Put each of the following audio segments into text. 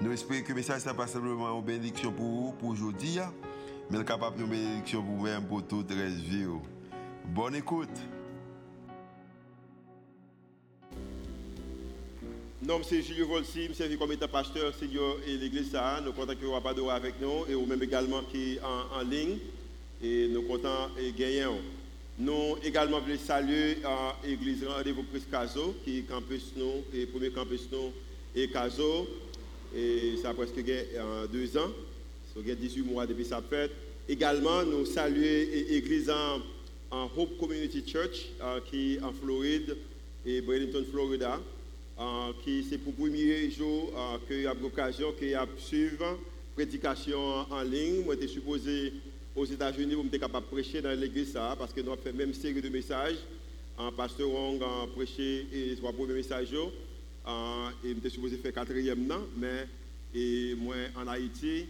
Nous espérons que le message n'est pas simplement une bénédiction pour vous, pour aujourd'hui, mais capable de bénédiction pour vous-même, pour toute la vie. Bonne écoute. Nom c'est Julio Volsi, je suis comme étant pasteur senior et l'église ça. Nous comptons que vous avez avec nous et vous-même également qui en, en ligne. Et nous comptons et gagnons. Nous également voulons saluer l'église Rendez-vous Christ Caso, qui est campus nous, et premier campus nous et Caso. Et ça a presque deux ans. Ça a 18 mois depuis sa fête. Également, nous saluer l'église en, Hope Community Church euh, qui est en Floride et Bradenton, Florida. Euh, qui c'est pour le premier jour euh, qu'il y a l'occasion qu'il y a suivre prédication en ligne. Moi, j'étais supposé aux États-Unis pour être capable de prêcher dans l'église ça, parce que nous avons fait même série de messages. Un pasteur Wong a prêché et soit premier message. Uh, et nous supposé faire quatrième an, mais moi en Haïti,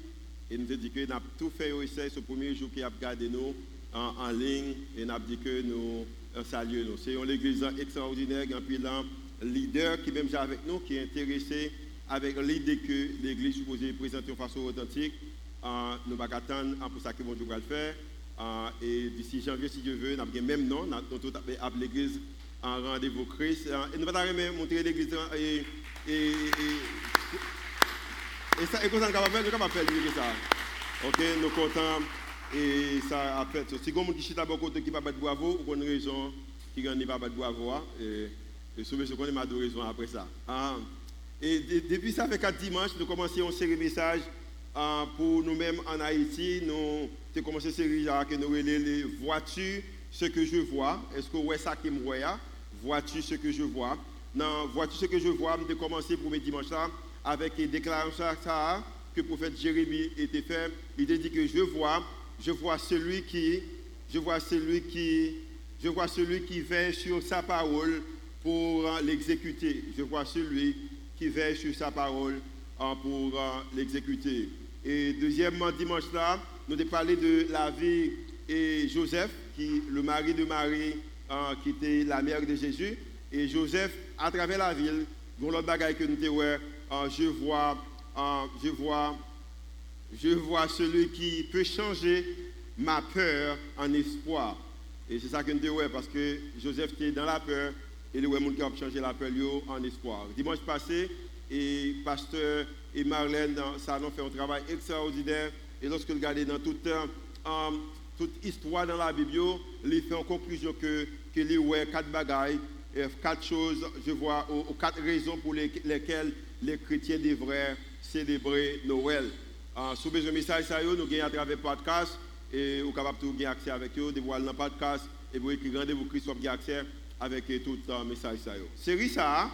et nous dit que nous avons tout fait au ce premier jour qui a gardé nous en, ligne, et nous avons dit que nous saluons. C'est une église extraordinaire, puis là, leader qui même avec nous, qui est intéressé avec l'idée que l'église supposée présenter de façon authentique. Uh, nous allons attendre pour ça que nous va le faire. Uh, et d'ici janvier, si Dieu veut, nous avons même nom, nous avons l'église en rendez-vous Christ. Et nous allons montrer l'église et, et, et, et, ça, et ça, nous capable faire, nous capable faire ça. Ok, nous comptons et ça a fait. Si vous qui chita beaucoup qui pas battre bravo, ou une raison qui gagne pas battre bravo, et, souvent ce qu'on est ma deux raisons après ça. Ah. Et depuis ça fait quatre dimanches, nous commençons une série de messages ah, pour nous-mêmes en Haïti. Nous avons commencé une série que nous les voitures, ce que je vois. Est-ce que vous voyez ça qui me voit Vois-tu ce que je vois? Non, vois-tu ce que je vois? Je vais commencer pour mes dimanches avec une déclaration que le prophète Jérémie était fait. Il dit que je vois, je vois celui qui, je vois celui qui, je vois celui qui veille sur sa parole pour l'exécuter. Je vois celui qui veille sur sa parole hein, pour l'exécuter. Et deuxièmement, dimanche là, nous avons parlé de la vie et Joseph, qui le mari de Marie, qui était la mère de Jésus. Et Joseph, à travers la ville, dans l'autre bagaille que nous avons, je vois, je vois, je vois celui qui peut changer ma peur en espoir. Et c'est ça que nous avons parce que Joseph était dans la peur et le monde qui a changé la peur en espoir. Dimanche passé, et pasteur et Marlène, a fait un travail extraordinaire. Et lorsque vous regardez dans tout temps, toute histoire dans la Bible, il fait en conclusion que, que les ouais, quatre bagailles, quatre choses, je vois, ou, quatre raisons pour lesquelles les chrétiens devraient célébrer Noël. Uh, sous besoin message, ça, nous gagnons à travers podcast et vous capable de gagner accès avec eux, de voir le podcast et vous écrire rendez-vous Christ, vous accès avec tout le message. Ça, série ça,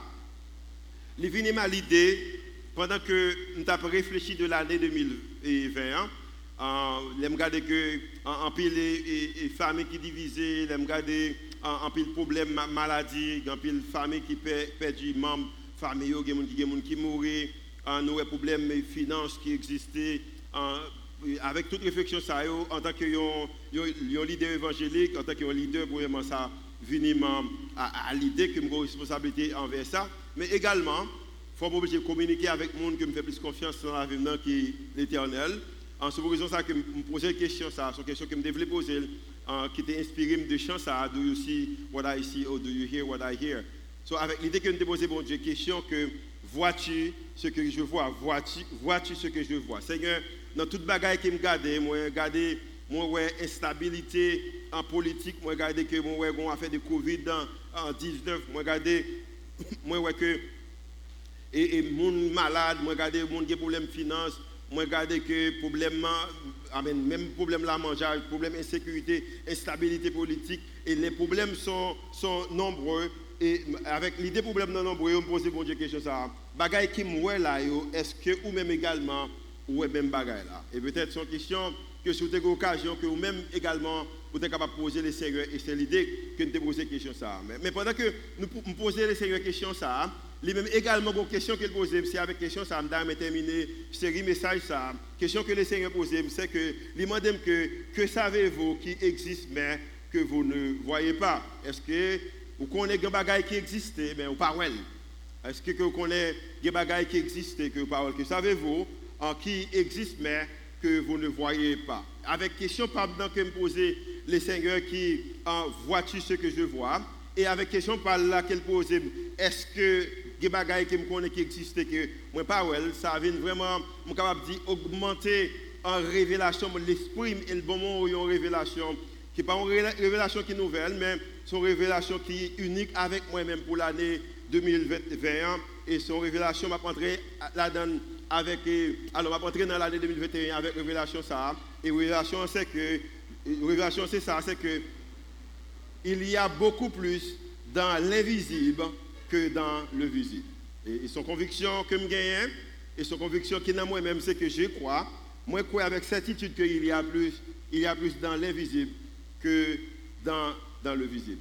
vient à l'idée pendant que nous avons réfléchi de l'année 2020 les regarder que en pile et, famille qui divisée, les regarder en pile problème maladie, en pile famille qui perd du membre famille, des gens qui mourent, nous avons problème finances qui existaient avec toute réflexion en tant que leader évangélique, en tant que leader vraiment ça venir à, l'idée que une responsabilité envers ça, mais également faut m'obliger de communiquer avec monde qui me fait plus confiance dans l'avenir qui est l'éternel. En ce raison ça que me poser une question ça, c'est une question que me devais poser qui était inspiré de chant ça, do you see what I see or do you hear what I hear? So avec l'idée que me poser bon Dieu question que vois-tu ce que je vois, vois-tu vois-tu ce que je vois? Seigneur, dans toute bagaille qui me garde, moi regarder moi ouais instabilité en politique, moi regarder que moi ouais on a de Covid en 19, moi regarder moi ouais que et, et monde malade, moi regarder monde qui a problème finance moi regarde que problème même problème la mangeage, problème insécurité, instabilité politique et les problèmes sont, nombreux et avec l'idée problème non nombreux, on me pose bon Dieu question ça. Bagaille qui moi là est-ce que ou même également ou même bagaille là? Et peut-être une question que si vous avez l'occasion, que vous-même également, vous êtes capable de poser les Seigneur, et c'est l'idée que nous posons question ça. Mais, pendant que nous, posons les Seigneur question ça, les même également une question qu'il pose, c'est avec question ça, je terminer série message ça. Question que le Seigneur pose, c'est que lui demande que que savez-vous qui existe mais que vous ne voyez pas? Est-ce que vous connaissez des bagailles qui existent mais vous parlez Est-ce que vous connaissez des bagailles qui existent que vous parlez Que savez-vous en qui existe mais que vous ne voyez pas? Avec question pendant que me poser les seigneurs qui en vois-tu ce que je vois? Et avec question par laquelle poser est-ce que des bagailles que me connais qui existent que moi pas ça vient vraiment me capable dire augmenter en révélation l'esprit et le bon moment une révélation qui pas une révélation qui nouvelle mais une révélation qui est unique avec moi-même pour l'année 2021 et son révélation m'a rentrer là-dedans avec, alors entrer dans l'année 2021 avec révélation ça. Et révélation c'est que, révélation c'est ça, c'est que il y a beaucoup plus dans l'invisible que dans le visible. Et, son conviction que je gagne, et son conviction qui est dans moi-même, c'est que je crois, moi je crois avec certitude qu'il y a plus, il y a plus dans l'invisible que dans, dans le visible.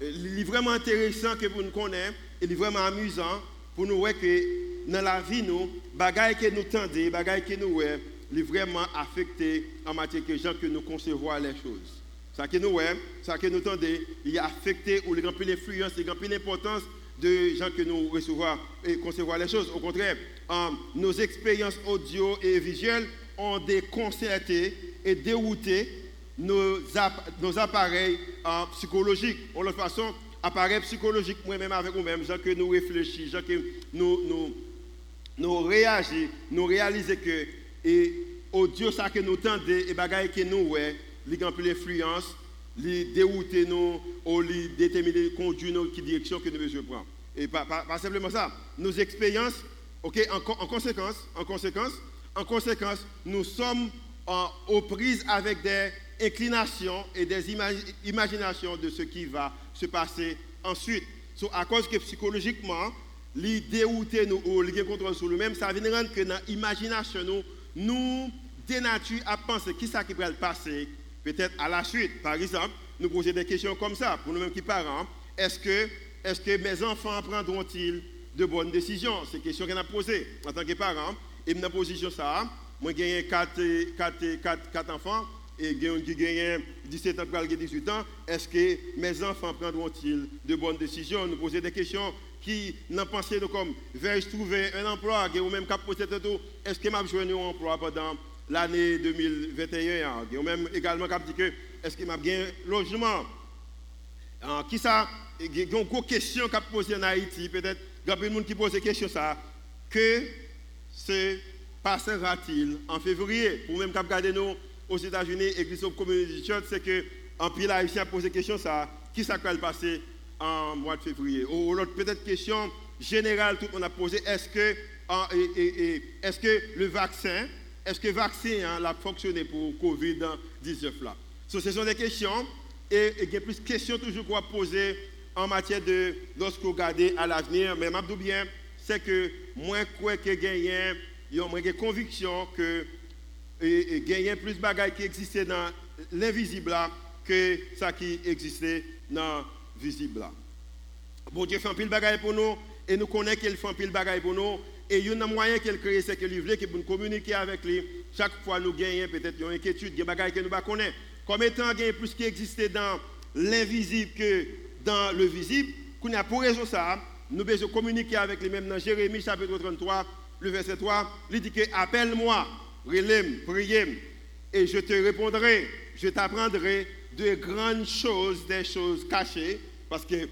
Il est vraiment intéressant que vous nous connaissez, il est vraiment amusant pour nous voir que dans la vie, nous, bagaille que nous tendons, bagaille que nous ouais, est vraiment affecté en matière de gens que nous concevons les choses. Ça que nous ouais, ça que nous tendons, il est affecté ou il remplit l'influence, il remplit l'importance de gens que nous recevons et concevons les choses. Au contraire, nos expériences audio et visuelles ont déconcerté et dérouté nos, appareils psychologiques. En l'autre façon, appareils psychologiques, moi-même avec nous-mêmes, gens que nous réfléchissons, gens que nous, nous nous réagissons, nous réalisons que et Dieu ça que nous tendons et bagaille que nous ouais, li plus l'influence, li dérouter nous ou li déterminer conduire nous qui direction que nous devons prendre. Et pas, simplement ça, nos expériences OK en, en, conséquence, en conséquence, en conséquence, nous sommes aux prises avec des inclinations et des imaginations de ce qui va se passer ensuite. So, à cause que psychologiquement, li dérouter nous ou li contrôle sur nous-mêmes, ça vient rendre que dans l'imagination nous, dénature à penser qui ça qui va passer peut-être à la suite. Par exemple, nous poser des questions comme ça pour nous-mêmes qui parents. Est-ce que, est que mes enfants prendront-ils de bonnes décisions? C'est une question qu'on a posée en tant que parent. Et dans la position ça, moi j'ai 4, 4, 4, 4 enfants et qui gagne 17 ans, 18 ans. Est-ce que mes enfants prendront-ils de bonnes décisions? Nous poser des questions qui n'ont pensé comme vais-je trouver un emploi? Ou même est-ce que m'a besoin un emploi pendant l'année 2021 ou même également cap dit que est-ce que m'a bien logement? Qui ça? Il y a une question qu'a posé en Haïti peut-être. Il y a de monde qui pose des questions ça. Que se passera-t-il en février? Pour même garder nous aux États-Unis église community church c'est que en pile haïtien pose des questions ça. Qui ça va passer en mois de février? Ou l'autre peut-être question générale, tout le monde a posé, est-ce que, est que le vaccin, est-ce que le vaccin hein, a fonctionné pour Covid-19 là? Ce sont des questions, et il y a plus de questions toujours qu'on poser en matière de, lorsque vous regardez à l'avenir, mais je bien, c'est que moi, quoi que gagne, j'ai conviction que et, gagner plus de bagages qui existaient dans l'invisible que ça qui existait dans visible. Bon Dieu fait un pile bagaille pour nous et nous connaissons qu'il fait un pile bagaille pour nous et il y a un moyen qu'il crée c'est que lui veut que nous communiquer avec lui chaque fois nous gagnons peut-être une inquiétude, des bagailles que nous ne connaissons. Comme étant gain plus qui existait dans l'invisible que dans le visible, qu'on a pour raison ça, nous devons communiquer avec lui même dans Jérémie chapitre 33, le verset 3, il dit que appelle-moi, relève, priez et je te répondrai, je t'apprendrai de grandes choses, des choses cachées, parce que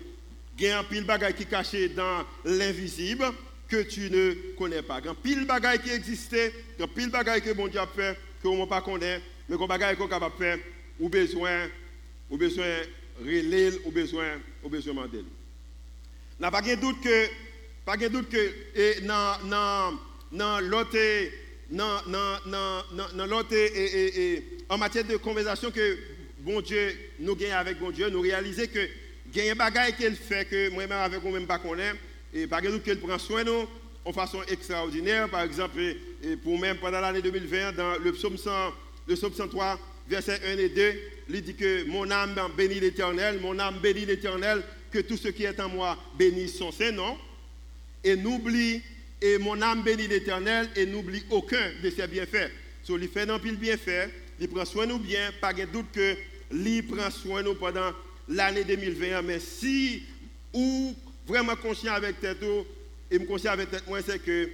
il y a un pile bagaille qui est caché dans l'invisible que tu ne connais pas. Un pile bagaille qui existait, un pile bagaille que bon Dieu a fait, que on pas connaît, mais qu'on bagaille qu'on capable faire, ou besoin, ou besoin relais, ou besoin, ou besoin demander. N'a pas de doute que, pas de doute que, et dans, dans, dans l'autre, dans, dans, dans, l'autre, et, et, en matière de conversation que bon Dieu, nous gagnons avec bon Dieu, nous réalisons que des choses qu'elle fait que moi-même avec moi-même pas connaît et par exemple qu'elle prend soin de nous en façon extraordinaire par exemple pour même pendant l'année 2020, dans le psaume, 100, le psaume 103, versets 1 et 2, il dit que mon âme bénit l'Éternel, mon âme bénit l'Éternel, que tout ce qui est en moi bénisse son Saint-Nom. Et n'oublie, et mon âme bénit l'Éternel, et n'oublie aucun de ses bienfaits. So, il fait dans pile bienfaits, il prend soin de nous bien, pas de doute que il prend soin de nous pendant l'année 2020. Mais si, ou vraiment conscient avec tête, et me conscient avec tête, moi, c'est que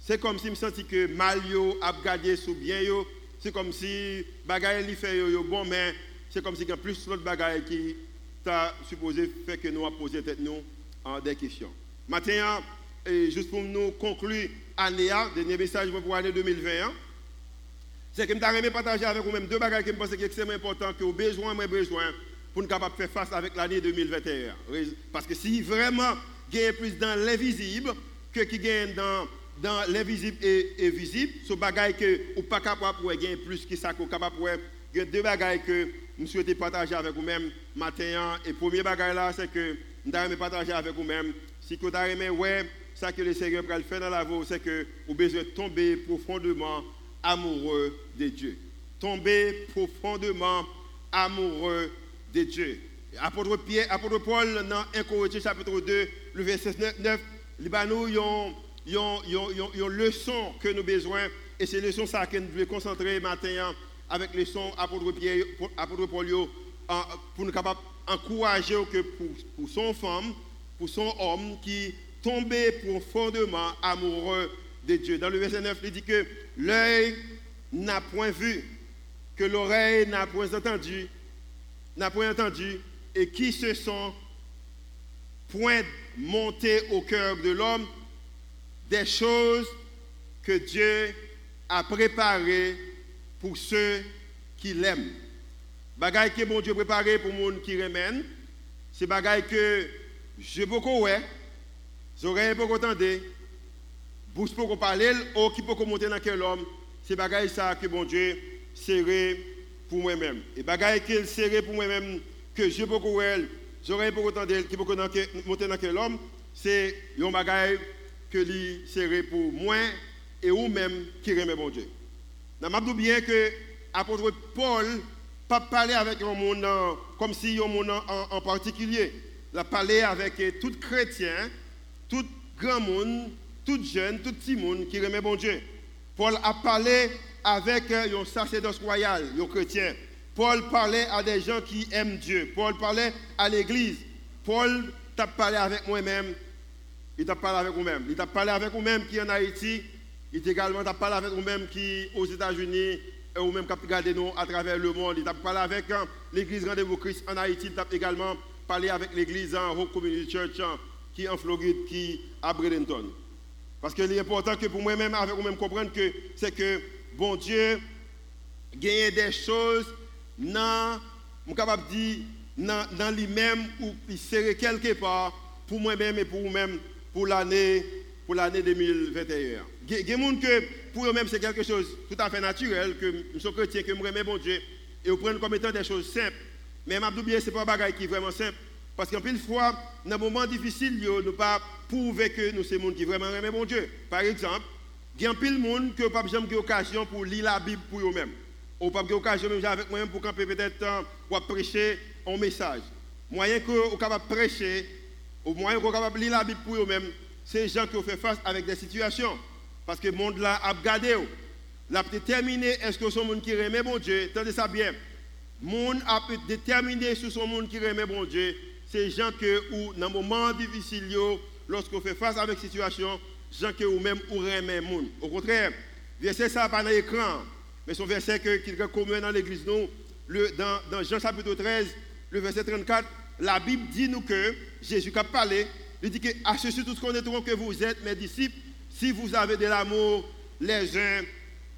c'est comme si je me sentis que mal yo a bien. C'est comme si bagaille li fait yo, bon, mais c'est comme si y a plus d'autres bagaille qui t'a supposé faire que nous a posé nous en des questions. Maintenant, et juste pour nous conclure l'année, dernier message pour l'année 2020, c'est que je vais partager avec vous même deux bagages qui me pensent que c'est extrêmement important, que vous besoin, moi besoin, pour nous capables faire face avec l'année 2021. Parce que si vraiment a plus dans l'invisible que qui gagne dans dans l'invisible et, visible, ce bagage que ou pas capable pour gagner plus que ça qu'on capable il y a deux bagages que je souhaite partager avec vous-même matin et premier bagage là c'est que je partager avec vous-même si vous avez ouais ça que le Seigneur va faire dans la vie c'est que vous besoin de tomber profondément amoureux de Dieu. Tomber profondément amoureux de Dieu. Apôtre, Pierre, apôtre Paul, dans 1 Corinthiens chapitre 2, le verset 9, il nous une leçon que nous avons besoin. Et c'est leçon ça que nous devons concentrer maintenant avec les sons apôtre Pierre, apôtre Paul, pour nous capables encourager que pour, pour son femme, pour son homme qui tombait profondément amoureux de Dieu. Dans le verset 9, il dit que l'œil n'a point vu, que l'oreille n'a point entendu, n'a point entendu, et qui se sont point montés au cœur de l'homme? Des choses que Dieu a préparées pour ceux qui l'aiment. Bagaille que bon Dieu préparé pour gens qui remènent, c'est bagaille que j'ai beaucoup ouais, j'aurais beaucoup entendu, bouche pour parler, ou qui peut monter dans quel homme, c'est bagaille ça que bon Dieu serré pour moi-même. Et bagaille qu'il serré pour moi-même, que je peux elle, j'aurais beaucoup entendre qui peut monter dans quel homme, c'est un bagaille que lui serré pour moi et vous-même qui remet bon Dieu. Je dis bien que l'apôtre Paul pas parler avec un monde comme si un monde en, en particulier. Il a parlé avec tout chrétien, tout grand monde tout jeune, tout petit monde qui remet bon Dieu. Paul a parlé avec un sacerdoce royal, un chrétien. Paul parlait à des gens qui aiment Dieu. Paul parlait à l'église. Paul t'a parlé avec moi-même. Il t'a parlé avec vous-même. Il t'a parlé avec vous-même qui est en Haïti. Il t'a également parlé avec vous-même qui aux États-Unis et vous-même qui regardé nous à travers le monde. Il t'a parlé avec hein, l'église Rendez-vous Christ en Haïti. Il t'a également parlé avec l'église en hein, Hope Community Church hein, qui est en Floride, qui est à Bradenton. Parce qu'il est important que pour moi-même, avec vous-même, comprendre que c'est que, bon Dieu, gagne des choses dans, capable de dire, dans, lui-même, ou il serait quelque part, pour moi-même et pour vous-même, pour l'année pour l'année 2021. Il y a des gens pour eux-mêmes, c'est quelque chose tout à fait naturel, que je suis chrétien, que je remets bon Dieu, et vous prenez comme étant des choses simples. Mais je ce n'est pas un bagage qui est vraiment simple. Parce qu'en plus, fois, dans un moment difficile, nous ne pas prouver que nous sommes des gens qui vraiment aiment mon Dieu. Par exemple, il y a pile de monde n'a pas jamais occasion pour lire la Bible pour eux-mêmes. Ou pas occasion même avec moi pour camper peut-être pour prêcher un message. Moyen que vous capable prêcher, ou moyen que capable lire la Bible pour eux-mêmes, c'est les gens qui ont fait face avec des situations. Parce que le monde là a regardé. L'a déterminé est-ce que son monde qui aime mon Dieu, Tendez ça bien. Le monde a déterminé sur son monde qui aime mon Dieu c'est gens que, ou, dans un moment difficile, lorsqu'on fait face avec situation, gens que ou même ou remet monde. Au contraire, verset ça pas dans l'écran, mais son verset qui est commun dans l'église, nous, le, dans, dans Jean chapitre 13, le verset 34, la Bible dit nous que Jésus a parlé, il dit que à ceci tous connaîtront que vous êtes mes disciples si vous avez de l'amour les uns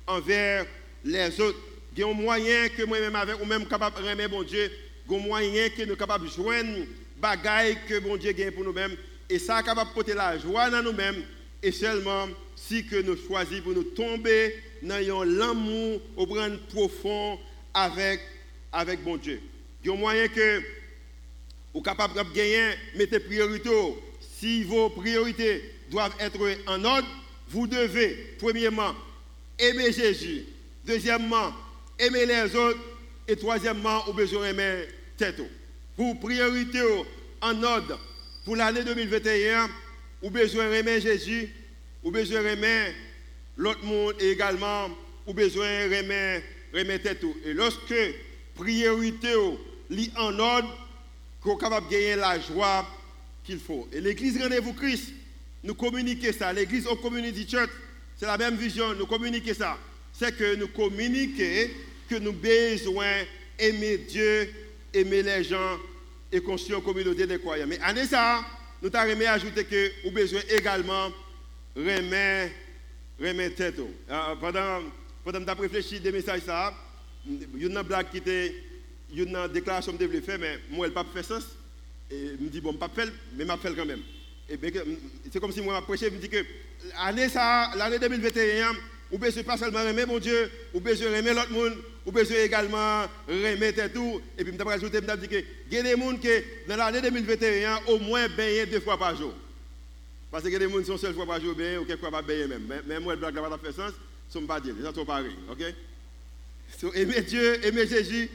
envers les autres. Il y a un moyen que moi-même avec ou même capable de remettre mon Dieu, il y a un moyen que nous sommes capables de joindre bagaille que bon Dieu gagne pour nous-mêmes. Et ça capable de porter la joie dans nous-mêmes. Et seulement si que nous choisissons pour nous tomber dans l'amour au grand profond avec, avec bon Dieu. Il y a un moyen que vous capable de gagner, mettez priorité. Si vos priorités doivent être en ordre, vous devez, premièrement, aimer Jésus. Deuxièmement, aimer les autres. Et troisièmement, au besoin d'aimer tête. Pour priorité en ordre, pour l'année 2021, ou besoin d'aimer Jésus, ou besoin d'aimer l'autre monde et également, ou besoin d'aimer aimer tête. Et lorsque priorité lit en ordre, qu'on capable de gagner la joie qu'il faut. Et l'église Rendez-vous Christ, nous communiquer ça. L'église au Community Church, c'est la même vision, nous communiquer ça. C'est que nous communiquer que nous besoin aimer Dieu, aimer les gens et construire une communauté de croyants. Mais en ça, nous avons ajouter que nous besoin également remettre remettre tête. Euh, pendant pendant que réfléchi des messages ça, il y a une blague qui était une déclaration que je faire mais moi elle pas fait sens et me dit bon pas faire mais m'a fait quand même. Et c'est comme si moi m'a prêché me dit que l'année ça l'année 2021 ou besoin pas seulement aimer mon Dieu, ou besoin aimer l'autre monde, ou besoin également remettre tout. Et puis, je vais ajouter, je vais dire que il y des gens qui, dans l'année 2021, au moins baigner deux fois par jour. Parce que des gens sont seule fois par jour baigner, ou quelquefois pas baigner même. Mais moi, le blague n'a pas fait sens, ça ne pas dire. Les sont pareils. OK? So, aimer Dieu, aimer Jésus,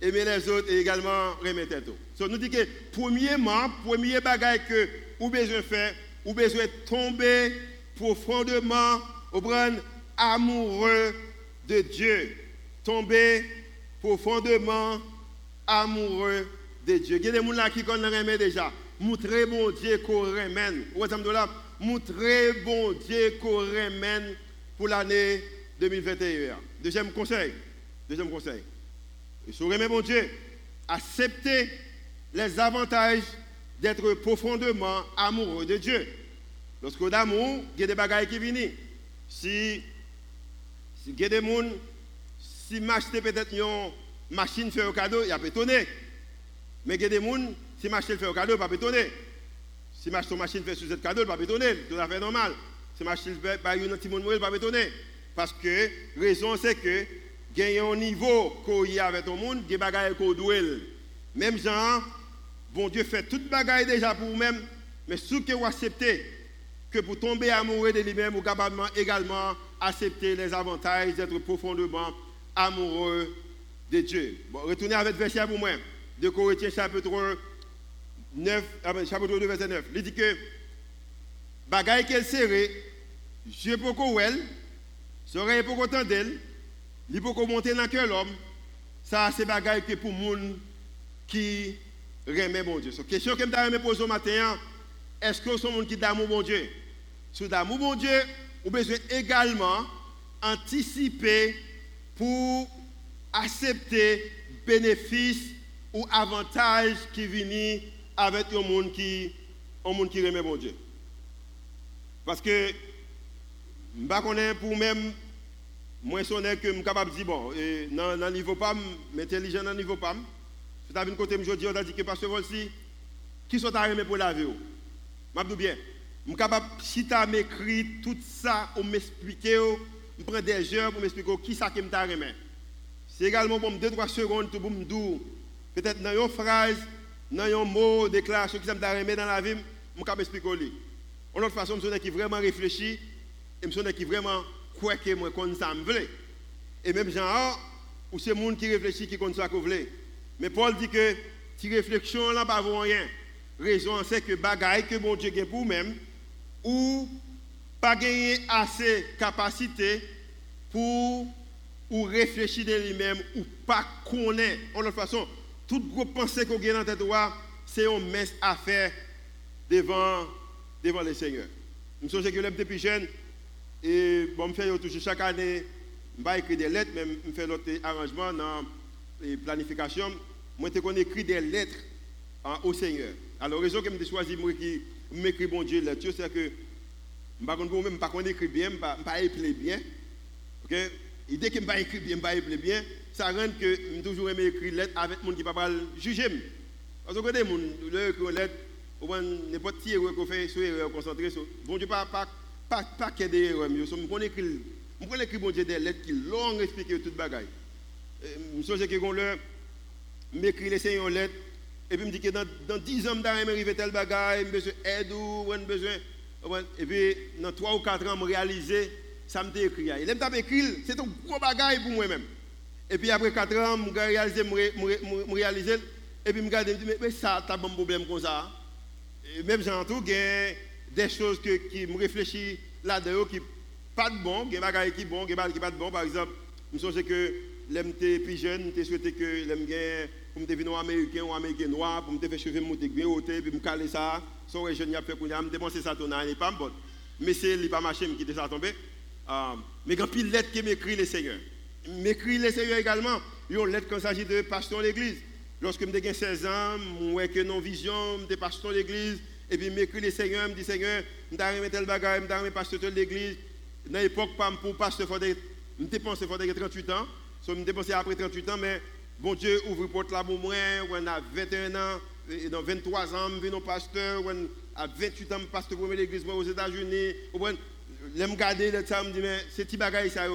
aimer les autres et également remettre tout. So, nous dit que, premièrement, premier bagage que vous besoin faire, vous besoin tomber profondément, au amoureux de Dieu, tomber profondément amoureux de Dieu. Il y a des gens qui connaissent déjà. Montrer bon Dieu qu'on remène. Montrer bon Dieu qu'on remène pour l'année 2021. Deuxième conseil. Deuxième conseil. Et si vous bon Dieu, acceptez les avantages d'être profondément amoureux de Dieu. Lorsque d'amour, il y a des bagailles qui viennent. Si si il y a des gens, si m'acheter peut-être une machine fait un cadeau, il a étonné. Mais il y a des gens, si m'acheter fait un cadeau, il pas étonné. Si m'acheter une machine fait sous cette cadeau, il pas étonné. Tout à fait normal. Si m'acheter une petit monde, il pas étonné. Parce que la raison c'est que il un niveau qu'on y a avec tout le monde, il y a des bagages qu'on doit. Même genre, bon Dieu fait toute bagaille déjà pour vous-même, mais ce que vous acceptez, que pour tomber amoureux de lui-même, vous capable également accepter les avantages d'être profondément amoureux de Dieu. Bon, retournez avec le verset pour moi. De Corinthiens chapitre 9, ah ben, chapitre 2, verset 9. Il dit que, bagaille qu'elle serré, je peux qu'on elle, serait pour autant d'elle, il peut monter dans le cœur l'homme. Ça, c'est bagaille que pour gens qui mon Dieu. La question que je me pose au matin, est-ce que gens qui d'amour mon Dieu? Sous d'amour mon Dieu, besoin également anticiper pour accepter bénéfices ou avantages qui viennent avec un monde qui un monde qui mon Dieu. Parce que je ne sais pour même moi je suis capable de dire bon dans le niveau PAM, intelligent dans le niveau PAM. C'est une côté je dis on a dit que qui sont à pour la vie. Je bien je suis capable, si tu tout ça, ou m'expliquer, je prends des heures pour m'expliquer qui ça qui m'a remis. C'est également pour 2-3 secondes pour me dire, peut-être dans une phrase, dans un mot, déclaration qui m'a remis dans la vie, je peux expliquer. En autre façon, je suis vraiment réfléchi, et je suis vraiment croit que moi, comme ça me veut. Et même genre, ou c'est monde qui réfléchit qui compte ça vous Mais Paul dit que, si réflexion là, pas rien. Raison, c'est que bagaille que mon Dieu pour même, ou pas gagner assez capacité pour ou réfléchir de lui-même ou pas connaître. En autre façon, toute gros pensée qu'on a dans tête c'est une messe à faire devant, devant le Seigneur. Je me que depuis jeune, et bon, je fais toujours chaque année, je écrire des lettres, mais je fais l'autre arrangement dans la planification. Moi, je écrit des lettres hein, au Seigneur. Alors, raison que je choisi de m'écrit bon Dieu là-dessus, c'est que je ne sais pas si écrit bien, je ne pas bien. Ok? Ne pas écrire bien, je pas bien, ça rend que je toujours aimé écrire lettre avec les gens qui ne pas juger. Parce que les gens qui lettre, n'importe qui qu'on fait sur concentré. Bon pas pas pas des bon Dieu des lettres qui longues expliquer toute bagaille. Je sais que m'écrit les et puis me dit que dans, dans 10 ans, vais arriver tel bagaille, je besoin d'aide ou besoin. Et puis, dans 3 ou 4 ans, je réaliser ça me écrit. Et l'aime écrit, c'est un gros bagage pour moi-même. Et puis après 4 ans, je réalisé, je réalisé, et puis je me regarde, je mais ça, tu as un problème comme ça. Et même j'ai a des choses que, qui me réfléchissent là-dedans qui pas de bon, des bagages qui bon, des qui pas de bon. Par exemple, je me que l'aime plus jeune, je souhaité que l'aime pour me devenir américain ou américain noir, pour me faire cheveux monter bien puis me caler ça. So ouais, jeune, il a fait qu'on a me dépenser ça ton année, pas bon. Mais c'est il pas marché, quitter ça tomber. Euh, mais quand pile lettre qui m'écrit le Seigneur. M'écrit le Seigneur également. Il y a une lettre quand s'agit de pasteur l'église. Lorsque je 16 ans, je que non vision, je pasteur l'église, et puis m'écrit le Seigneur, me dit Seigneur, je vais tel bagage, je vais pasteur de l'église. Dans l'époque, pour pasteur, je pensé qu'il 38 ans. Je me dépensé après 38 ans, mais bon Dieu ouvre porte là pour moi, on a 21 ans, et dans 23 ans, je suis pasteur, à 28 ans, je pasteur de l'église aux États-Unis. Je me regarde, je me dis, mais c'est petit bagage ça,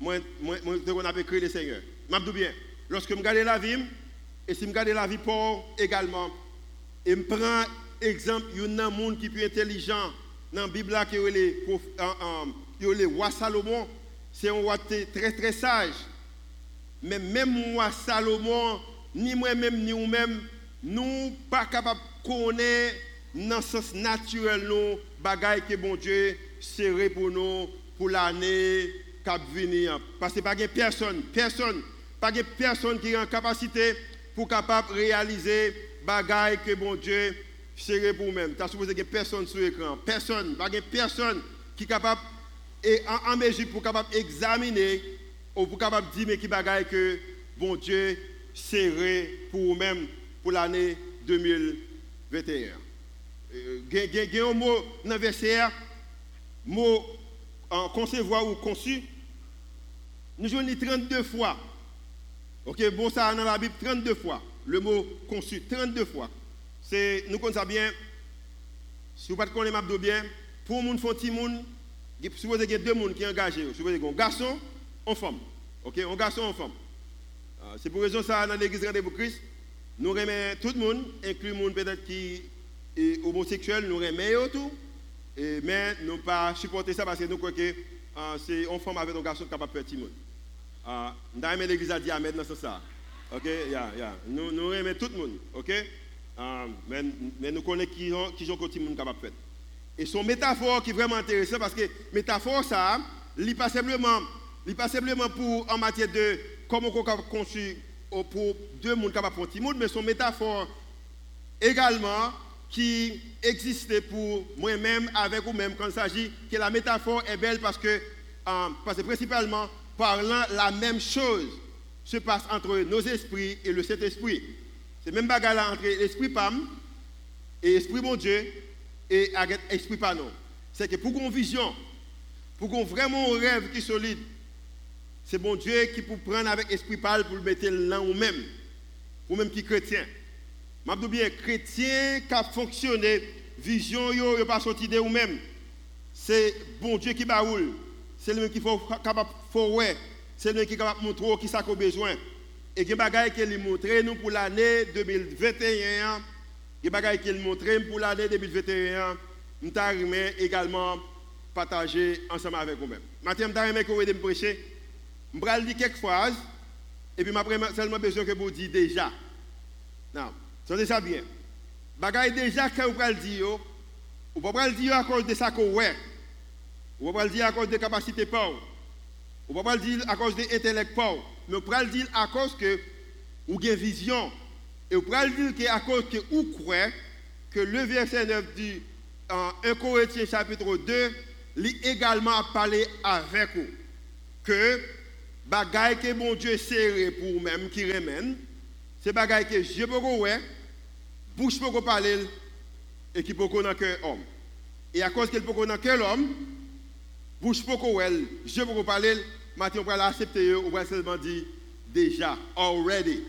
moi, on a créé le Seigneur. Je me bien, lorsque je regarde la vie, et si je regarde la vie pour également, et je prends exemple, il y a un monde qui est plus intelligent dans la Bible qui est le roi Salomon, c'est un roi très très sage. Mais même moi, Salomon, ni moi-même, ni vous-même, nous pas capables de connaître dans le sens naturel, nous, bagaille que bon Dieu serait pour nous pour l'année qui va venir. Parce que pas personne, personne, pas personne qui a en capacité pour capable réaliser bagaille que bon Dieu serait pour nous-mêmes. Tu as supposé que personne sur l'écran, personne, pas personne qui est capable et en, mesure pour capable examiner ou pour capable dire mais qui bagaille que bon Dieu serait pour nous-mêmes pour l'année 2021. Il y a un mot dans le verset, mot en concevoir ou conçu. Nous avons 32 fois. Ok, bon, ça dans la Bible 32 fois. Le mot conçu, 32 fois. C'est, nous connaissons bien, si vous ne connaissez pas bien, pour les gens font monde, supposé qu'il y a deux personnes qui sont engagés. Supposé qu'il y a garçon, une femme. Ok, un garçon, une femme. Ah, c'est pour raison ça, dans l'église Rendez-vous Christ, nous remettons tout le monde, inclus le monde peut-être qui est homosexuel, nous remettons tout. Mais nous ne pas supporter ça parce que nous croyons que uh, c'est une femme avec un garçon capable de faire tout Uh, nous avons l'église à dire Amen dans ce. Ok, yeah, yeah. Nous, nous remettons tout le monde. Ok, mais, nous connaissons qui, sont qui sont capables de faire. Et son métaphore qui est vraiment intéressant parce que métaphore ça, n'est pas simplement, pas simplement pour en matière de comment on peut construire pour deux mondes capables de monde, mais son métaphore également qui existait pour moi-même avec vous-même quand il s'agit que la métaphore est belle parce que, parce que principalement parlant la même chose se passe entre nos esprits et le Saint-Esprit. C'est même bagarre entre l'esprit Pam et l'esprit mon Dieu et avec esprit pas non. C'est que pour qu'on vision, pour qu'on vraiment rêve qui est solide, c'est bon Dieu qui peut prendre avec esprit pâle pour le mettre là ou même, ou même qui chrétien. Je dis bien, chrétien qui a fonctionné, vision, yo, yo pas sorti de ou même. C'est bon Dieu qui baoule. C'est lui qui faut capable ouais. C'est lui qui est capable de montrer qui ça a besoin. Et qui bagaille qu'il montre nous pour l'année 2021 il y a des qu'il montre pour l'année 2021. Nous avons également partager ensemble avec vous-même. Maintenant, je vais vous prêcher. Je vais dire quelques phrases. Et puis, je seulement besoin que vous dites déjà. Non, c'est ça bien. Bagaille déjà que vous pouvez dire, vous ne pouvez pas le dire à cause de ça que vous ne pouvez pas le dire à cause de capacité pas. Vous ne pouvez pas le dire à cause de l'intellect pas. Mais vous pouvez le dire à cause que vous avez une vision et vous pouvez dire qu'à cause que vous croyez que le verset 9 dit en 1 Corinthiens chapitre 2, lit également parler avec vous. Que bagaille que mon Dieu serré pour vous-même qui remène, c'est bagaille que je peux voir, bouche peut parler et qui peut connaître cœur homme. Et à cause qu'il peut connaître cœur homme, bouche peut voir, je peux parler, maintenant on va l'accepter, on va seulement dire déjà, already.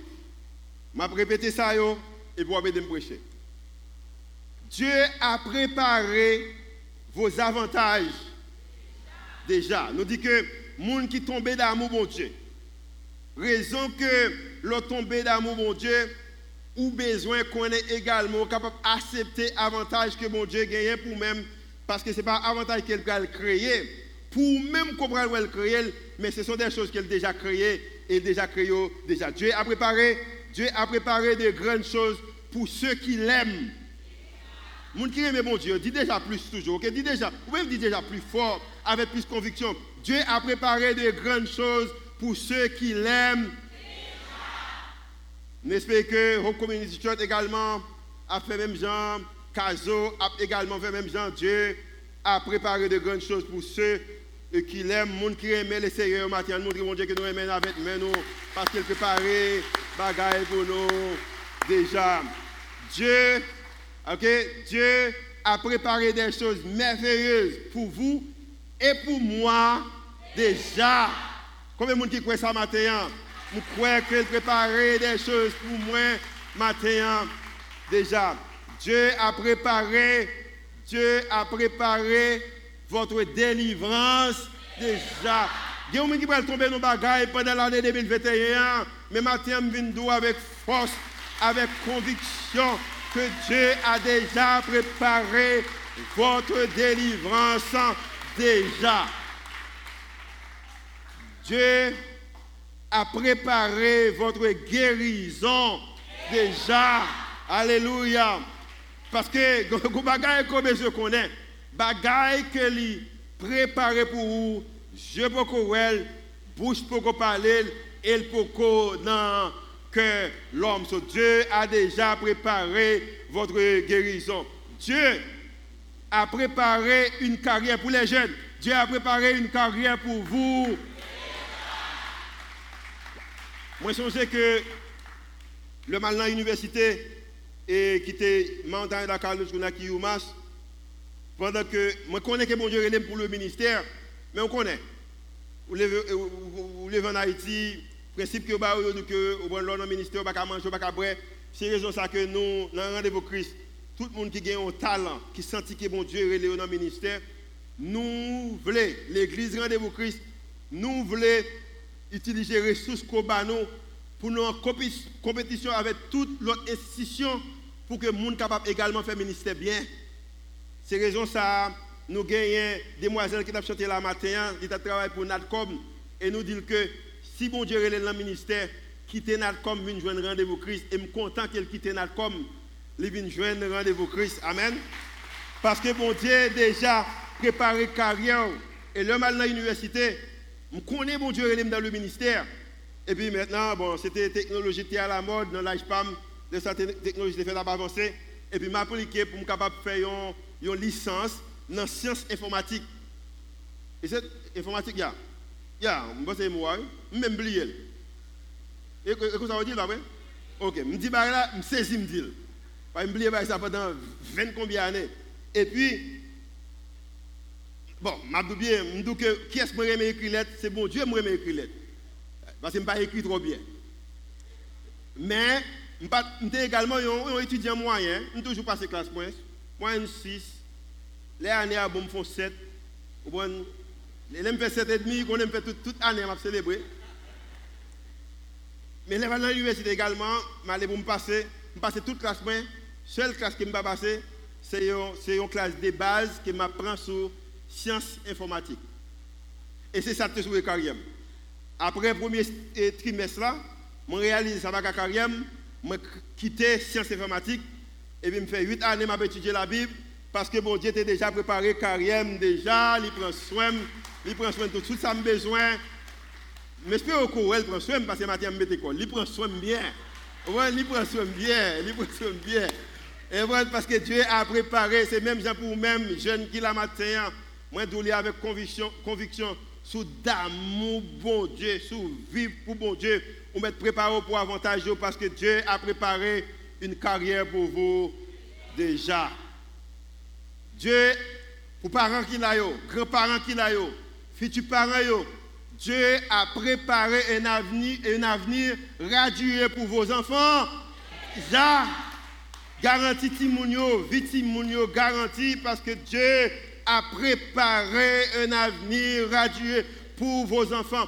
Vais répéter ça et pour me prêcher. Dieu a préparé vos avantages déjà. Nous dit que monde qui tombe d'amour mon Dieu. Raison que le tombé d'amour mon Dieu ou besoin qu'on est également capable d'accepter avantage que mon Dieu gagne pour même parce que ce n'est pas avantage qu'il a créé pour même comprendre où elle crée, mais ce sont des choses qu'elle déjà créées et déjà créées déjà. Dieu a préparé, Dieu a préparé de grandes choses pour ceux qui l'aiment. Moun qui aime bon Dieu, dit déjà plus toujours, ok? Dit déjà, vous pouvez dire déjà plus fort, avec plus conviction. Dieu a préparé de grandes choses pour ceux qui l'aiment. N'espère que Home Community Church également a fait même genre, Caso a également fait même genre, Dieu a préparé de grandes choses pour ceux qui l'aiment, monde qui aime les Seigneur matin, nous mon Dieu que nous aimons avec nous, parce qu'il prépare bagaille pour nous déjà. Dieu, ok, Dieu a préparé des choses merveilleuses pour vous et pour moi déjà. Combien de monde qui croit ça matin? Je crois qu'il préparé des choses pour moi matin déjà. Dieu a préparé, Dieu a préparé votre délivrance déjà. Il y a qui peuvent tomber dans bagailles pendant l'année 2021, mais matin, je viens avec force, avec conviction que Dieu a déjà préparé votre délivrance déjà. Dieu a préparé votre guérison déjà. Alléluia. Parce que, bagaille comme je connais, bagaille que lui préparé pour vous, je peux qu'on bouche pour parler, et pour dans que l'homme. Dieu a déjà préparé votre guérison. Dieu a préparé une carrière pour les jeunes. Dieu a préparé une carrière pour vous. Moi, je sais que le mal dans l'université et qui était mandat la Carlos pendant que moi connais que mon Dieu est pour le ministère, mais on connaît. Vous levez en Haïti, principe que vous que au bon ministère, pas manger, pas boire. C'est raison ça que nous, dans le rendez-vous Christ, tout le monde qui a un talent, qui sentit que bon Dieu est dans le ministère, nous voulons, l'église rendez-vous Christ, nous voulons utiliser les ressources qu'on pour nous en compétition avec toute l'autre institution pour que le monde capable également faire ministère bien. C'est raison ça, nous gagnons des demoiselles qui ont chanté la matin, qui travaillé pour Natcom, et nous disent que si bon Dieu est dans le ministère, quitter Natcom, vient joindre rendez-vous Christ, et je suis content qu'elle quitte Natcom, il vient joindre rendez-vous Christ. Amen. Parce que bon Dieu déjà préparé carrière, et le mal dans l'université, je connais bon Dieu est dans le ministère. Et puis maintenant, bon, c'était technologie qui à la mode dans l'âge de cette technologie qui fait avancer. Et puis m'appliquer pour me capable faire une, licence dans sciences informatiques. Et cette informatique, il y a, il y a, je moi, je même oublié. Et que ça veut dire là, oui? Ok, je dis, bah là, je saisis, me dis. Je me oublié ça pendant 20 combien d'années. Et puis, bon, je me bien, je dis que qui est-ce que je écrire C'est bon Dieu qui m'a écrit parce que je n'ai pas écrit trop bien. Mais, je suis également un étudiant moyen. Je toujours passé classe moins. Moyenne 6. Les années à bon font 7. Les années fait 7 et demi, on fait toute, année à célébrer. Mais les dans l'université également, je pour me passer. Je passe toute classe moins. Seule classe je vais passer, c'est une classe de base que m'apprend sur sciences informatiques. Et c'est ça que je suis carrière. Après le premier trimestre, je réalise ça va carrière, je quitte sciences informatiques et puis je fais 8 années à étudier la Bible parce que bon Dieu était déjà préparé carrière déjà, il prend soin, il prend soin de tout, ça me besoin. Mais je peux au courant, il prend soin parce que matin je école, il prend soin bien. Ouais, il prend soin bien, il prend soin bien. Et voilà, parce que Dieu a préparé, c'est même gens pour même jeunes qui la matin, moi je avec conviction, conviction sous d'amour, bon Dieu, sous vivre pour bon Dieu, ou mettre préparé pour avantage parce que Dieu a préparé une carrière pour vous déjà. Dieu, pour parents qui l'ont, grands-parents qui l'ont, futurs parents, Dieu a préparé un avenir, un avenir radieux pour vos enfants. Ça, garantie Timounio, Timounio, garantie parce que Dieu a préparé un avenir radieux pour vos enfants.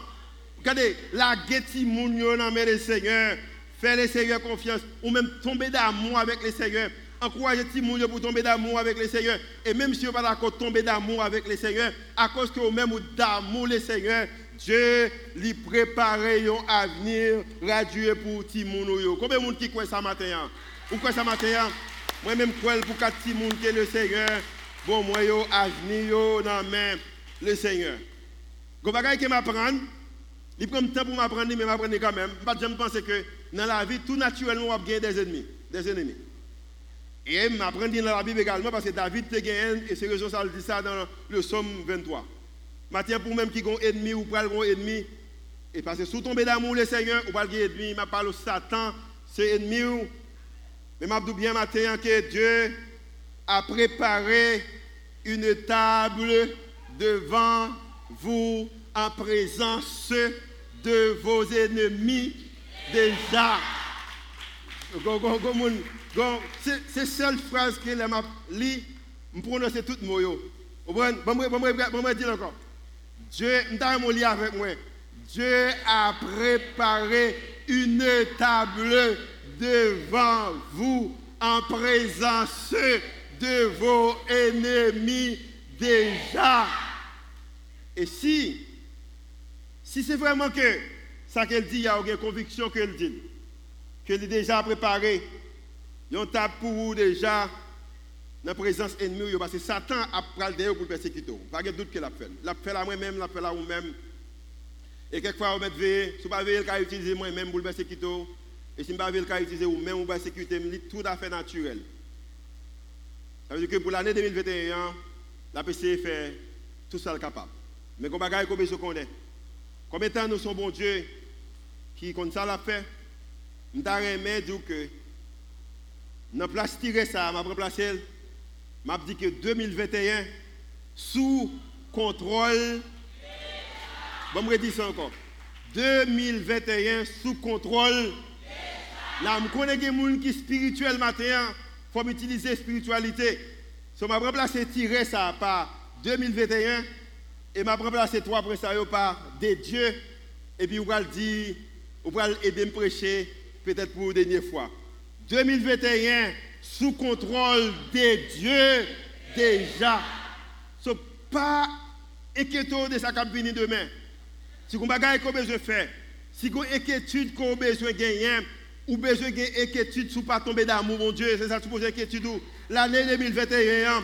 Regardez, la guetti mounio dans les Seigneur, faire les Seigneur confiance, ou même tomber d'amour avec les Seigneur. encourager les gens pour tomber d'amour avec le Seigneur. Et même si vous pas d'accord tomber d'amour avec le Seigneur, à cause que vous-même d'amour le Seigneur, Dieu lui prépare un avenir radieux pour monde. Combien de monde qui croit ça matin hein? Ou quoi ça matin? Moi-même, crois pour quatre monde que le Seigneur, bon, moi, yo, avenir dans main le Seigneur. Quand bagage qui m'apprendre, il prend le temps pour m'apprendre, mais m'apprendre quand même. Je pense que dans la vie, tout naturellement, on va gagner des ennemis. Des ennemis. Et m'apprendre dans la Bible également, parce que David te gagné, et c'est raison ça dit ça dans le psaume 23. Maintenant, pour même qui ont ennemi ou pas un ennemi, et parce que sous tomber d'amour le Seigneur, ou pas ennemi, m'a parlé Satan, c'est ennemi. Mais m'a bien que Dieu a préparé une table devant vous en présence de vos ennemis déjà. C'est seule phrase que m'a lit, je prononce tout le mot. Je dire encore. Dieu, avec moi. Dieu a préparé une table devant vous en présence de vos ennemis déjà. Et si, si c'est vraiment que ça qu'elle dit, il y a une conviction qu'elle dit, qu'elle est déjà préparé, une table pour vous déjà dans la présence ennemie, parce que Satan a pris d'ailleurs pour persécuter. Pas de doute qu'elle a fait. Elle a fait à moi-même, elle a fait à vous-même. Et quelquefois, vous mettez veillé, si vous ne pas utiliser moi-même pour le persécuter, et si vous ne pouvez pas utiliser vous-même pour persécuter, c'est tout à fait naturel. Ça veut dire que pour l'année 2021, la PC fait tout ça capable. Mais comme bagaille comme je connais. Combien de temps nous sommes bon Dieu qui comme ça l'a fait Nous avons dire que dans place tirer ça, m'a remplacé m'a dit que 2021 sous contrôle Bon, je dire ça encore. 2021 sous contrôle. Là, je connais des gens qui sont spirituels matin, il faut utiliser la spiritualité. Je vais remplacer tirer ça par 2021 et je vais remplacer trois ça par des dieux. Et puis, on va dire, on va aider me prêcher peut-être pour la dernière fois. 2021 sous contrôle des dieux déjà. So, pas inquiétant de ça qui demain. Si vous avez besoin de faire, si vous avez inquiétude qu'on besoin de gagner, ou besoin d'inquiétude sur pas tomber d'amour, mon Dieu, c'est ça que vous inquiétude. L'année 2021,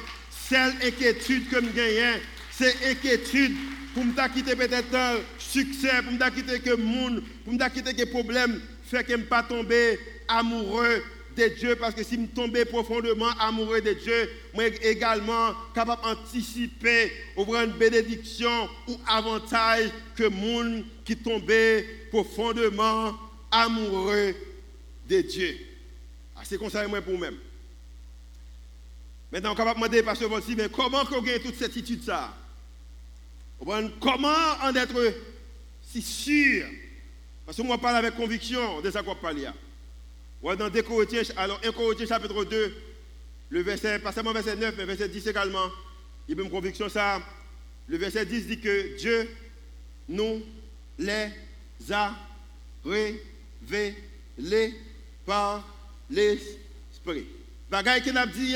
celle inquiétude que je gagne, c'est inquiétude pour me quitter peut-être un succès, pour me quitter que monde, pour me quitter que problème, fait que je ne pas tomber amoureux de Dieu, parce que si je tombe profondément amoureux de Dieu, moi également capable d'anticiper une bénédiction ou avantage que monde qui tombe profondément amoureux de Dieu. Ah, c'est comme ça moi pour moi-même. Maintenant, on capable de demander, Pasteur Volsi, mais comment qu'on gagne toute cette attitude ça Comment en être si sûr? Parce que moi, parle avec conviction de ça qu'on parle dans 2 Corinthiens, alors 1 Corinthiens chapitre 2, le verset, pas seulement verset 9, mais verset 10 également, il y a une conviction ça. Le verset 10 dit que Dieu nous les a révélés l'Esprit. Bagaille qu'il a dit,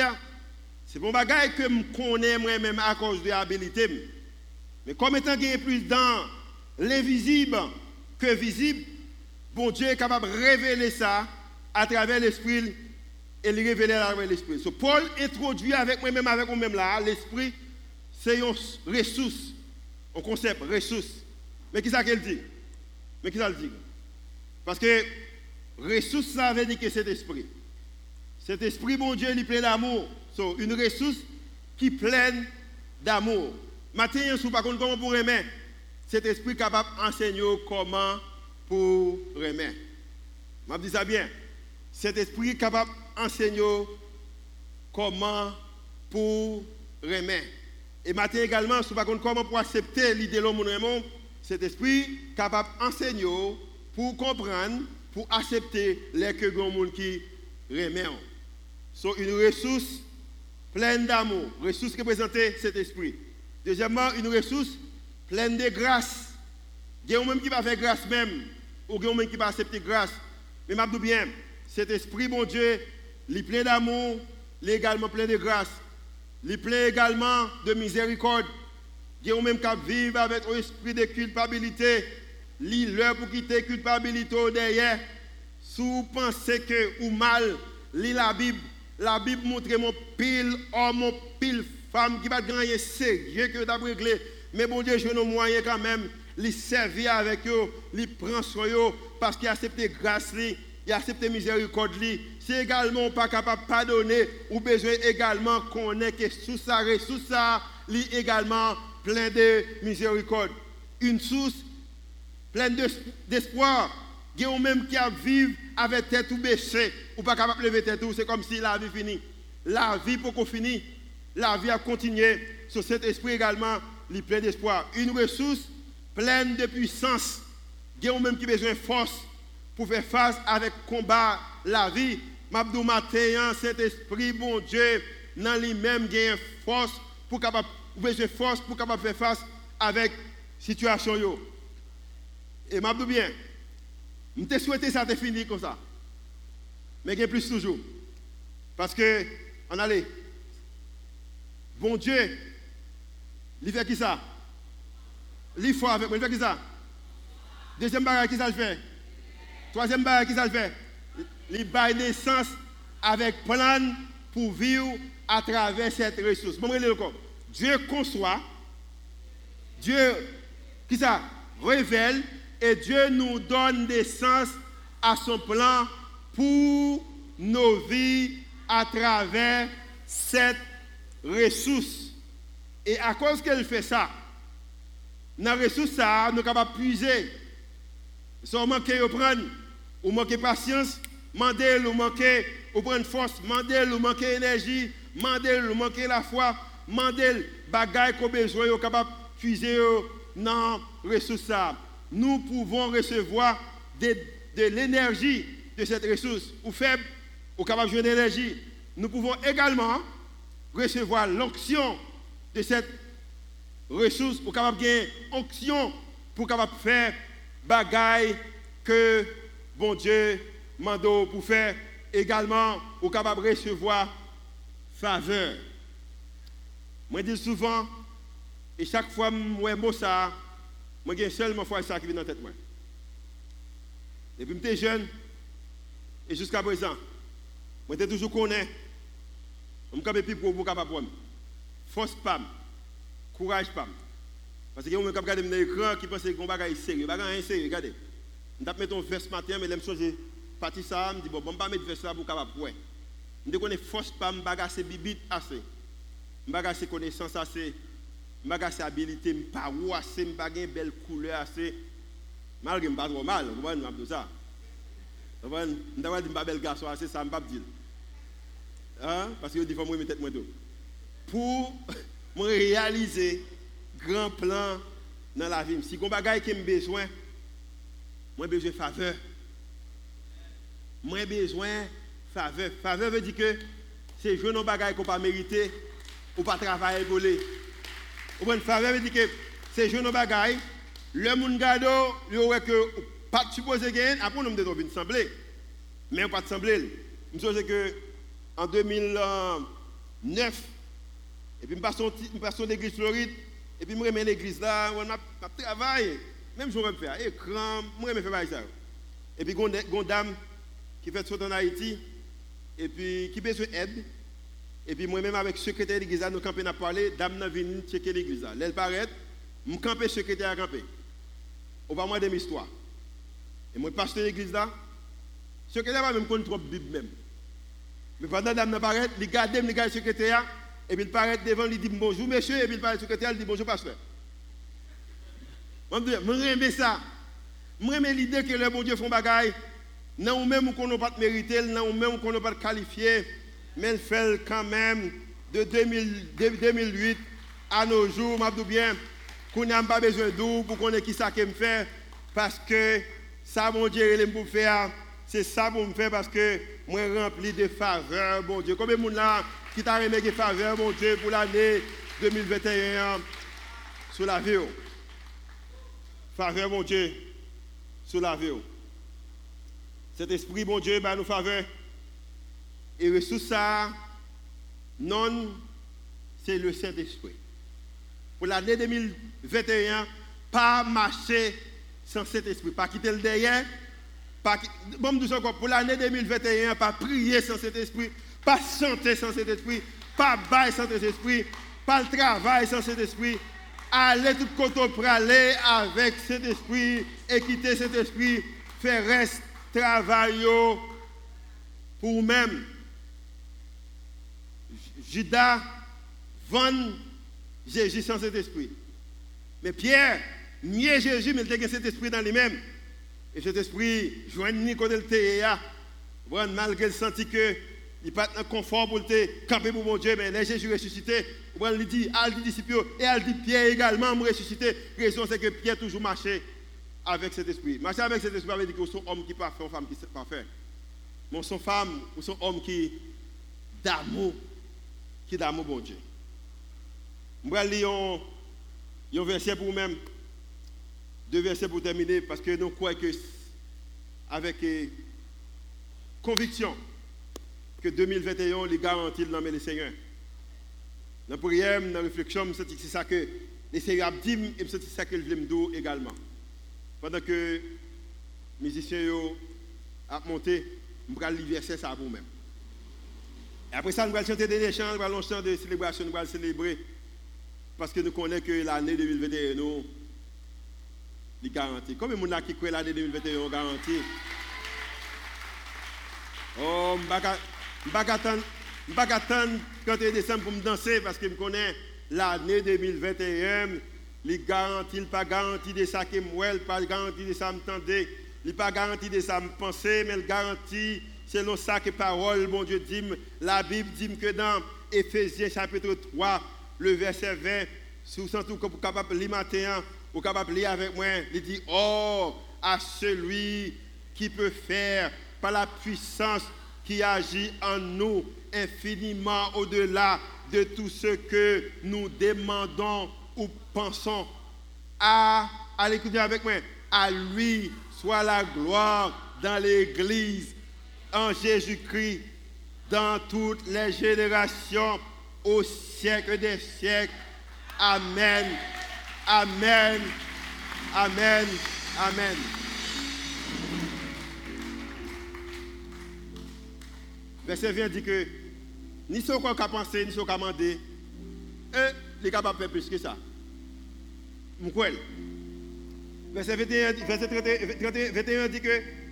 c'est bon bagaille que je connais moi-même à cause de l'habilité. Mais comme étant qu'il plus dans l'invisible que visible, bon Dieu est capable de révéler ça à travers l'esprit et le révéler à travers l'esprit. So, Paul introduit avec moi-même, avec moi-même là, l'esprit, c'est une ressource, un concept, ressource. Mais qui ça qu'elle dit? Mais qui ça le dit? Parce que ressource, ça veut dire que c'est l'esprit. Cet esprit, mon Dieu, il plein d'amour. So, une ressource qui pleine d'amour. Maintenant, si pas comment pour remettre, cet esprit capable d'enseigner comment pour remettre. Je dis ça bien cet esprit capable d'enseigner comment pour remettre. Et maintenant également, si vous comment pour accepter l'idée de l'homme cet esprit capable d'enseigner pour comprendre, pour accepter les que grand monde qui remet. C'est une ressource pleine d'amour, ressource qui représente cet esprit. Deuxièmement, une ressource pleine de grâce. Il y a même qui va faire grâce même, ou il y a même qui va accepter grâce. Mais je bien, cet esprit, mon Dieu, il est plein d'amour, il est également plein de grâce. Il est plein également de miséricorde. Il y a même qui vivre avec un esprit de culpabilité. Il l'heure pour quitter culpabilité derrière. Si vous pensez que ou mal, lis la Bible. La Bible montre mon pile homme, mon pile femme qui va gagner sérieux que vous réglé. Mais bon Dieu, je nos moyens quand même. Il servir avec eux, il prend soin eux parce qu'il accepté grâce, il a accepté miséricorde. C'est également pas capable de pardonner, ou besoin également qu'on ait que sous ça, sous ça, est également plein de miséricorde. Une source pleine d'espoir. Y a même qui a vivre avec tête ou baissée, ou pas capable de lever tête ou, c'est comme si la vie finit. La vie pour qu'on finisse, la vie a continué. Sur cet esprit également, il est plein d'espoir. Une ressource pleine de puissance. Y a même qui besoin de force pour faire face avec combat la vie. Mabdou matin, cet esprit, bon Dieu, dans lui-même, a force pour capable, besoin force pour faire face avec situation. Et mabdou bien, je te souhaité ça te finir comme ça. Mais il y a plus toujours. Parce que, on allait. Bon Dieu, il fait qui ça? Il faut avec moi, il fait qui ça? Deuxième barrière, qui ça fait? Troisième barrière, qui ça fait? Il bail naissance avec plan pour vivre à travers cette ressource. Bon, Dieu conçoit, Dieu, qui ça? Révèle et Dieu nous donne naissance à son plan pour nos vies à travers cette ressource. Et à cause qu'elle fait ça, dans la ressource, nous sommes capables de puiser. Si on manque de prendre, ou manque patience, mandez ou manquer, ou prendre force, mandez ou manquer énergie, mandez ou manquer la foi, mandez bagaille qu'on besoin, capable de puiser dans la ressource. Nous pouvons recevoir de, de l'énergie de cette ressource, ou faible, ou capable de jouer d'énergie. Nous pouvons également recevoir l'onction de cette ressource pour capable gagner onction pour capable faire bagaille que bon Dieu m'a pour faire également pour capable recevoir faveur. Moi je dis souvent et chaque fois moi mot ça moi j'ai seulement fois ça qui vient dans la tête moi. Depuis que j'étais jeune et jusqu'à présent moi j'étais toujours connais je suis plus pour vous capable force pas courage pas. Parce que y a qui regarde dans l'écran qui pense que c'est bagage sérieux. Bagage sérieux, regardez. Je vais mettre un verse matin, mais je suis parti ça, je dis bon, je vais mettre verse là pour capable pour. Je connais force pas, je bagage c'est bibite assez. Je bagage c'est connaissance assez. Je bagage c'est habilité, je pas assez, je bagage belle couleur assez. Malgré je pas trop mal, vous voyez, je ça. Vous voyez, je ne pas belle garçon assez, ça ne pas dire. Hein? Parce que je dis, il faut me mettre tout. Pour réaliser grand plan dans la vie. Si on bagaille qui me besoin, moi besoin de faveur. Moi besoin faveur. Faveur veut dire que c'est jouer nos bagailles qu'on pas mérité ou pas travailler les. Ou une faveur veut dire que c'est jouer nos bagailles. Le monde gado, il aurait que pas supposé gagner, après on de une assemblée. Mais on pas de sembler. Je pense que en 2009 et puis, je passe dans l'église Floride. Et puis, je remets l'église là. Je travaille. Même je vais faire. Écran. Je vais faire ça. Et puis, il y a une dame qui fait ça en Haïti. Et puis, qui a besoin d'aide. Et puis, moi-même, avec le secrétaire de l'église, nous campons à parler. Dame est venue checker l'église. Elle paraît. Je campe secrétaire à camper. On va moi de histoire. Et moi, pasteur de l'église là. Secrétaire va même connaître trop Bible même. Mais pendant que dame apparaît, il garde, il garde le secrétaire. Et puis il paraît devant, il dit bonjour monsieur, et puis il paraît secrétaire, il dit bonjour pasteur. Je me ça. Je l'idée que le bon Dieu font bagaille. Non, même qu'on n'a pas mérité, non, même qu'on n'a pas qualifié, mais il fait quand même de 2008 à nos jours, je bien, qu'on n'a pas besoin d'où pour qu'on ait qui ça me fait, parce que ça, mon Dieu, faire, c'est ça pour me faire parce que moi rempli de faveurs, bon Dieu. Combien de monde là qui t'a remis des faveurs, mon Dieu, pour l'année 2021 sur la vie? Faveur, mon Dieu, sur la vie. Cet esprit, mon Dieu, bah, nous faveur. Et ressources ça, Non, c'est le Saint-Esprit. Pour l'année 2021, pas marcher sans Saint-Esprit. Pas quitter le derrière. Pas, bon, pour l'année 2021, pas prier sans Saint-Esprit. Pas chanter sans Saint-Esprit. Pas bailler sans Saint-Esprit. Pas le travail sans Saint-Esprit. Aller tout côté pour aller avec Saint-Esprit et quitter Saint-Esprit. Faire reste travail pour vous-même. Judas vend Jésus sans cet esprit. Mais Pierre, niait Jésus, mais il a cet esprit dans lui-même. Et cet esprit, joignit quand il était malgré le senti que il pas un confort pour te camper pour mon Dieu, mais Jésus ressuscité, il dit, à dit disciples, et elle dit Pierre également me ressuscité. La raison c'est que Pierre toujours marchait avec cet esprit. Marcher avec cet esprit veut dire que sont homme qui parfait, femme qui parfait. Mais sont femme, ou sont homme qui d'amour, qui d'amour bon Dieu. Je vais lire un, verset pour vous-même, deux versets pour terminer, parce que nous croyons que, avec eh, conviction, que 2021 est garanti dans le Seigneur. Dans la prière, dans la réflexion, c'est ça que le Seigneur a dit, et c'est ça que je veux également. Pendant que les musiciens ont monté, je vais lire verset ça pour vous-même. Après ça, nous allons chanter des chants, nous allons chanter de célébration, nous allons célébrer. Parce que nous connaissons que l'année 2021, nous, est garantie. Combien de gens qui l'année 2021 est garantie? Oh, je ne vais pas attendre 31 décembre pour me danser parce que je connais l'année 2021. Il garantit, il pas garanti de ça que il pas garanti de ça me tendait, il pas garanti de ça me penser, mais il garantit selon ça que parole, mon Dieu dit, la Bible dit que dans Ephésiens chapitre 3, le verset 20, si vous sentez que vous capable de lire matin, vous capable de lire avec moi, il dit, oh, à celui qui peut faire par la puissance qui agit en nous infiniment au-delà de tout ce que nous demandons ou pensons. À, allez écouter avec moi, à lui soit la gloire dans l'Église, en Jésus-Christ, dans toutes les générations au siècle des siècles. Amen. Amen. Amen. Amen. Verset 20 dit que ni ce qu'on a pensé, ni ce qu'on a demandé, et les capables de faire plus que ça. Verset 21, verset 21 dit que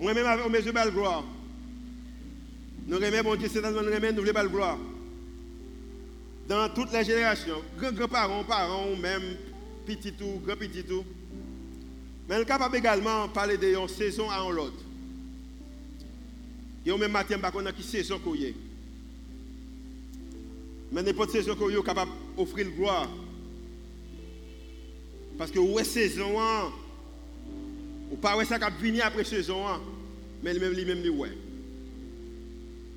moi-même, avec mes yeux, belle gloire. Nous remettons, mon Dieu, c'est dans nous remettons, nous voulons gloire dans toutes les générations, grands-parents, parents, même petit tout, grand petit tout. Mais elle est capable également de parler de saison à l'autre. Et même matin, on a qui saison qu'on y Mais n'importe saison qu'on est capable d'offrir le gloire. Parce que où est saison, ou pas où ça qui venir après saison, mais lui-même, lui-même, lui, ouais.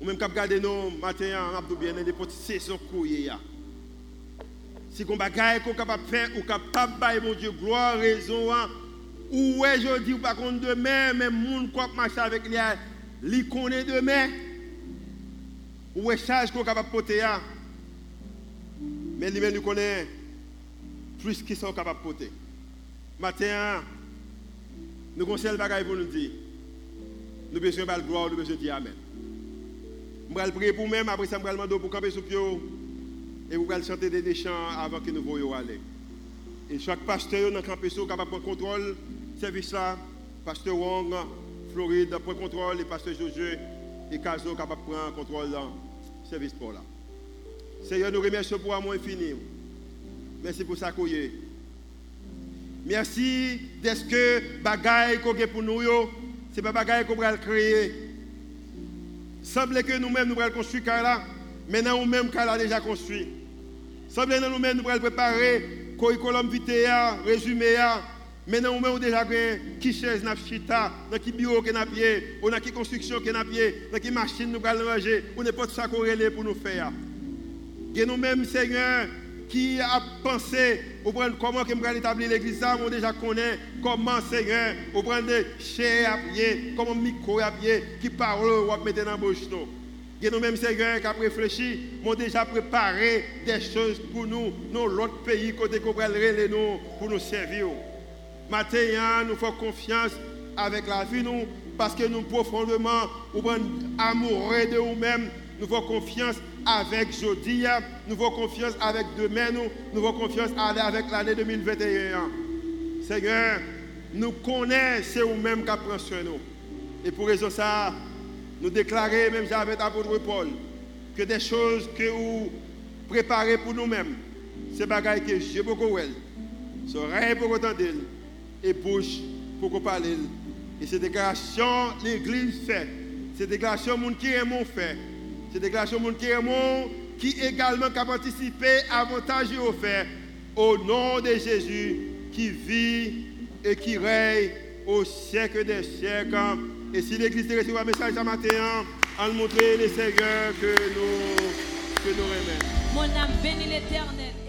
Ou même quand vous regardez nos matins, on a bien des petites saisons couillées. Si vous avez qu'on capable faire, ou capable de mon Dieu, gloire, raison, ou est je dis, ou pas contre demain, mais moun qui marche avec lui, lui connaît demain. Ou est charge qu'on capable porter. Mais lui-même nous connaît plus qu'ils sont capables de porter. Matin, nous conseillons le pour nous dire. Nous besoin de gloire, nous besoin de dire Amen. Je vais prier pour moi, après ça, vais demander pour camper sur pied. Et vous allez chanter des chants avant que nous voyions aller. Et chaque pasteur dans le est de contrôle service là. Pasteur Wong, Floride, prend contrôle. Et pasteur Josué et Kazo capable de contrôle dans le service pour là. Seigneur, nous remercions pour infini. Merci pour ça Merci d'être que bagaille qu'on pour nous, ce n'est pas bagaille qu'on va créer. Semble que nous-mêmes, nous allons construire car là. Nous-mêmes, car là déjà construit. Semble que nous-mêmes, nous allons préparer, curriculum vitae, résumé. Maintenant, nous-mêmes, déjà qui chaise n'a chita, dans qui bureau qu'on a pied, qui construction qu'on a pied, dans qui machine nous allons ranger, ou n'importe ça qu'on pour nous faire. Et nous-mêmes, Seigneur, qui a pensé au comment que je établir l'église, ça, on déjà connaît comment Seigneur, au prendre des chairs à pied, comment micro à pied, qui parle ou mettre dans bouche. Et nous-mêmes, Seigneur, qui avons réfléchi, avons déjà préparé des choses pour nous, dans l'autre pays, côté qu'on nous pour nous servir. Maintenant, nous faisons confiance avec la vie, nous, parce que nous profondément, nous amoureux de nous-mêmes, nous faisons confiance avec jeudi, nous faisons confiance avec demain, nous, nous faisons confiance avec l'année 2021. Seigneur, nous connaissons nous-mêmes qui pris soin nous. Et pour raison ça, nous déclarer, même avec l'apôtre Paul, que des choses que vous préparez pour nous-mêmes, c'est bagaille que j'ai beaucoup c'est oreille pour entendre et bouche pour parler. Et ces déclarations, l'Église fait. Ces déclarations, monde qui aiment fait. Ces déclarations, monde qui également qui participé avantage au fait. Au nom de Jésus, qui vit et qui règne au siècle des siècles. Et si l'Église reçoit un message ce matin, en montrer les Seigneur que nous, que. Mon âme bénit l'Éternel.